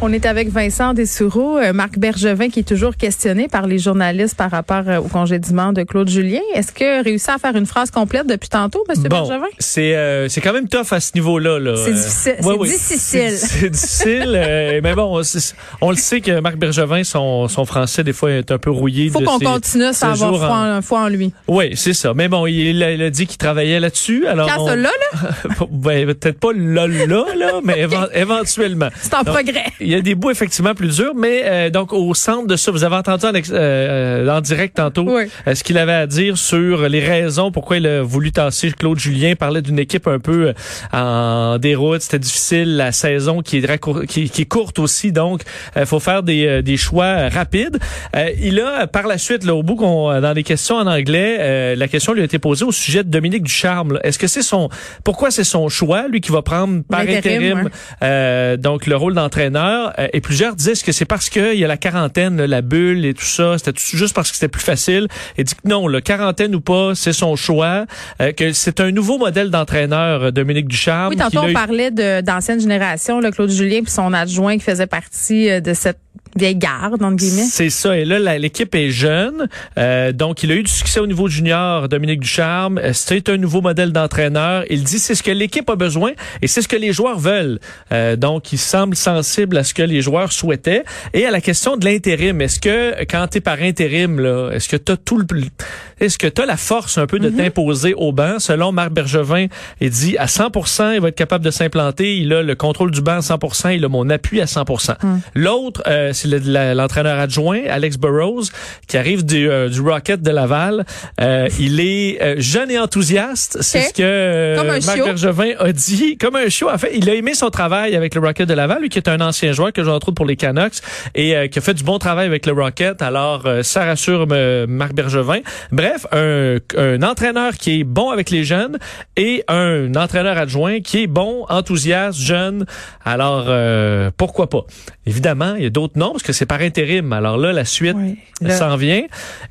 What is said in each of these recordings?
On est avec Vincent Dessoureau, euh, Marc Bergevin qui est toujours questionné par les journalistes par rapport euh, au congédiement de Claude Julien. Est-ce que réussi à faire une phrase complète depuis tantôt, M. Bergevin? C'est euh, c'est quand même tough à ce niveau-là. Là. C'est difficile. Ouais, c'est oui. difficile. C'est c'est difficile. euh, mais bon, on, le sait que Marc Bergevin, son, son français, des fois, est un peu rouillé. faut de qu'on continue à avoir foi en- en, foi en lui. Oui, c'est ça. Mais bon, il, a- il a dit qu'il travaillait là-dessus. Alors, Quand on- ça là, là, ben, peut-être pas là, là, là, mais éven- éventuellement. c'est en progrès. Il y a des bouts effectivement plus durs, mais euh, donc au centre de ça, vous avez entendu en, euh, euh, en direct tantôt Oui. euh, ce qu'il avait à dire sur les raisons pourquoi il a voulu tasser Claude Julien. parlait d'une équipe un peu euh, en déroute, c'était difficile, la saison qui est, qui, qui est courte aussi, donc il faut faire des, des choix rapides. Euh, il a par la suite, là, au bout qu'on dans des questions en anglais, euh, la question lui a été posée au sujet de Dominique Ducharme. Est-ce que c'est son pourquoi c'est son choix, lui qui va prendre par intérim euh, donc le rôle d'entraîneur? Euh, et plusieurs disaient est-ce que c'est parce qu'il y a la quarantaine, là, la bulle et tout ça, c'était juste parce que c'était plus facile. Et dit que non, le quarantaine ou pas, c'est son choix, euh, que c'est un nouveau modèle d'entraîneur, euh, Dominique Ducharme. Oui, tantôt, qu'il a on parlait d'ancienne génération, là, Claude Julien puis son adjoint qui faisait partie de cette vieille garde, entre guillemets. C'est ça. Et là, l'équipe est jeune. Euh, donc, il a eu du succès au niveau junior, Dominique Ducharme. Euh, C'est un nouveau modèle d'entraîneur. Il dit c'est ce que l'équipe a besoin et c'est ce que les joueurs veulent. Euh, donc, il semble sensible à ce que les joueurs souhaitaient. Et à la question de l'intérim, est-ce que quand tu es par intérim, là, est-ce que tu as tout le... Est-ce que tu as la force un peu de t'imposer au banc? Selon Marc Bergevin, il dit à 100% il va être capable de s'implanter. Il a le contrôle du banc à 100% il a mon appui à 100% L'autre, euh, c'est le- l'entraîneur adjoint, Alex Burrows, qui arrive du, euh, du Rocket de Laval. Euh, il est euh, jeune et enthousiaste. C'est ce que euh, Marc. Bergevin a dit. Comme un chiot. En fait, il a aimé son travail avec le Rocket de Laval, lui qui est un ancien joueur que je retrouve pour les Canucks et qui a fait du bon travail avec le Rocket. Alors, ça rassure Marc Bergevin. Bref, un, un entraîneur qui est bon avec les jeunes et un entraîneur adjoint qui est bon, enthousiaste, jeune. Alors, euh, pourquoi pas? Évidemment, il y a d'autres noms parce que c'est par intérim. Alors là, la suite Oui. Là- s'en vient.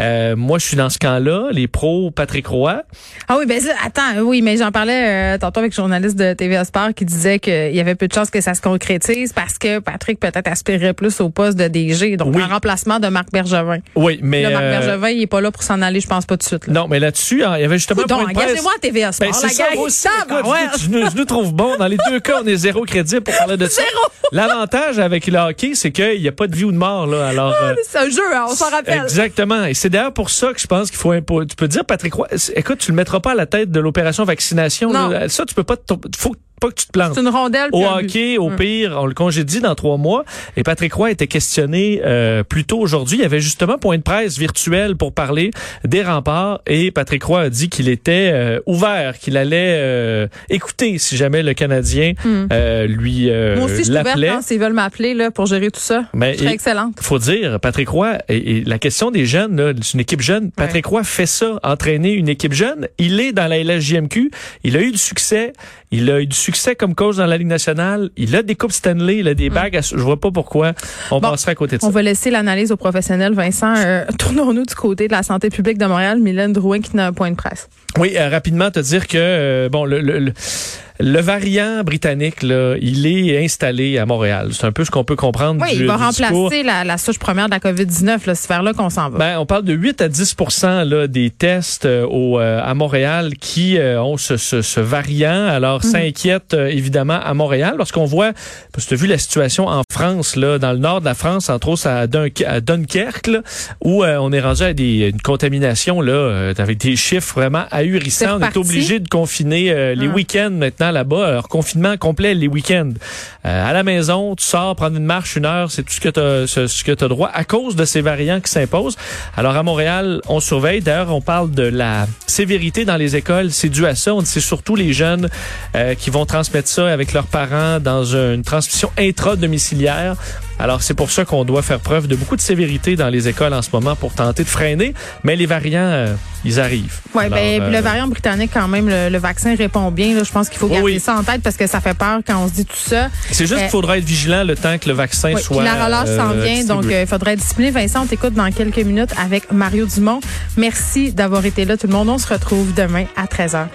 Euh, moi, je suis dans ce camp-là. Les pros, Patrick Roy. Ah oui, ben ça, attends, oui, mais j'en parlais euh, tantôt avec un journaliste de TVA Sport qui disait qu'il y avait peu de chances que ça se concrétise parce que Patrick peut-être aspirerait plus au poste de DG, donc Oui. en remplacement de Marc Bergevin. Oui, mais... Là, Marc Bergevin, il est pas là pour s'en aller, je pense pas tout de suite. Là. Non, mais là-dessus, hein, il y avait justement Coudon, un à TVA Sport, Ben, la c'est ça, gang. aussi, écoute, Tabarouette. je, nous- je nous trouve bon. Dans les deux cas, on est zéro crédible pour parler de ça. Zéro. L'avantage avec le hockey, c'est qu'il n'y a pas de vie ou de mort. Là. Alors, euh, C'est un jeu, hein, on s'en rappelle. Exactement. Et c'est d'ailleurs pour ça que je pense qu'il faut Tu peux dire, Patrick Roy, écoute, tu le mettras pas à la tête de l'opération vaccination. Non. là. Ça, tu peux pas. te- faut pas que tu te plantes. C'est une rondelle. Au hockey, au Hum. pire, on le congédie dans trois mois. Et Patrick Roy était questionné euh, plus tôt aujourd'hui. Il y avait justement point de presse virtuel pour parler des remparts. Et Patrick Roy a dit qu'il était euh, ouvert, qu'il allait euh, écouter si jamais le Canadien euh, lui euh, Hum. Moi aussi, je suis ouverte l'appelait. hein, s'ils veulent m'appeler là, pour gérer tout ça. Mais je excellente. faut dire, Patrick Roy, et, et la question des jeunes, c'est une équipe jeune. Patrick Roy fait ça, entraîner une équipe jeune. Il est dans la LSJMQ. Il a eu du succès. Il a eu du succès comme coach dans la Ligue nationale. Il a des coupes Stanley. Il a des bagues. à- Je vois pas pourquoi on Bon, passerait à côté de ça. On va laisser l'analyse aux professionnels. Vincent, euh, tournons-nous du côté de la santé publique de Montréal. Mylène Drouin qui n'a un point de presse. Oui, euh, rapidement te dire que euh, bon le, le, le- le variant britannique là, il est installé à Montréal. C'est un peu ce qu'on peut comprendre Oui, du, il va remplacer la, la souche première de la COVID-19, là, c'est vers là qu'on s'en va. Ben, on parle de 8 à 10% là, des tests euh, au, euh, à Montréal qui euh, ont ce, ce, ce variant. Alors, Mhm. s'inquiète euh, évidemment à Montréal lorsqu'on voit, parce que tu as vu la situation en France, là, dans le nord de la France, entre autres à, à Dunkerque, là, où euh, on est rendu à des, une contamination là, euh, avec des chiffres vraiment ahurissants. On est obligé de confiner euh, les Ah. week-ends maintenant là-bas. Alors, confinement complet les week-ends. Euh, à la maison, tu sors, prendre une marche une heure, c'est tout ce que tu as, ce, droit à cause de ces variants qui s'imposent. Alors à Montréal, on surveille. D'ailleurs, on parle de la sévérité dans les écoles. C'est dû à ça. On dit c'est surtout les jeunes euh, qui vont transmettre ça avec leurs parents dans une transmission intra-domiciliaire. Alors, c'est pour ça qu'on doit faire preuve de beaucoup de sévérité dans les écoles en ce moment pour tenter de freiner. Mais les variants, euh, ils arrivent. Oui, ben, le euh, variant britannique, quand même, le, le vaccin répond bien. là. Je pense qu'il faut garder oui. ça en tête parce que ça fait peur quand on se dit tout ça. C'est juste Euh, qu'il faudra être vigilant le temps que le vaccin Oui, soit. la relâche s'en vient, donc il faudrait être discipliné. Vincent, on t'écoute dans quelques minutes avec Mario Dumont. Merci d'avoir été là, tout le monde. On se retrouve demain à 13h.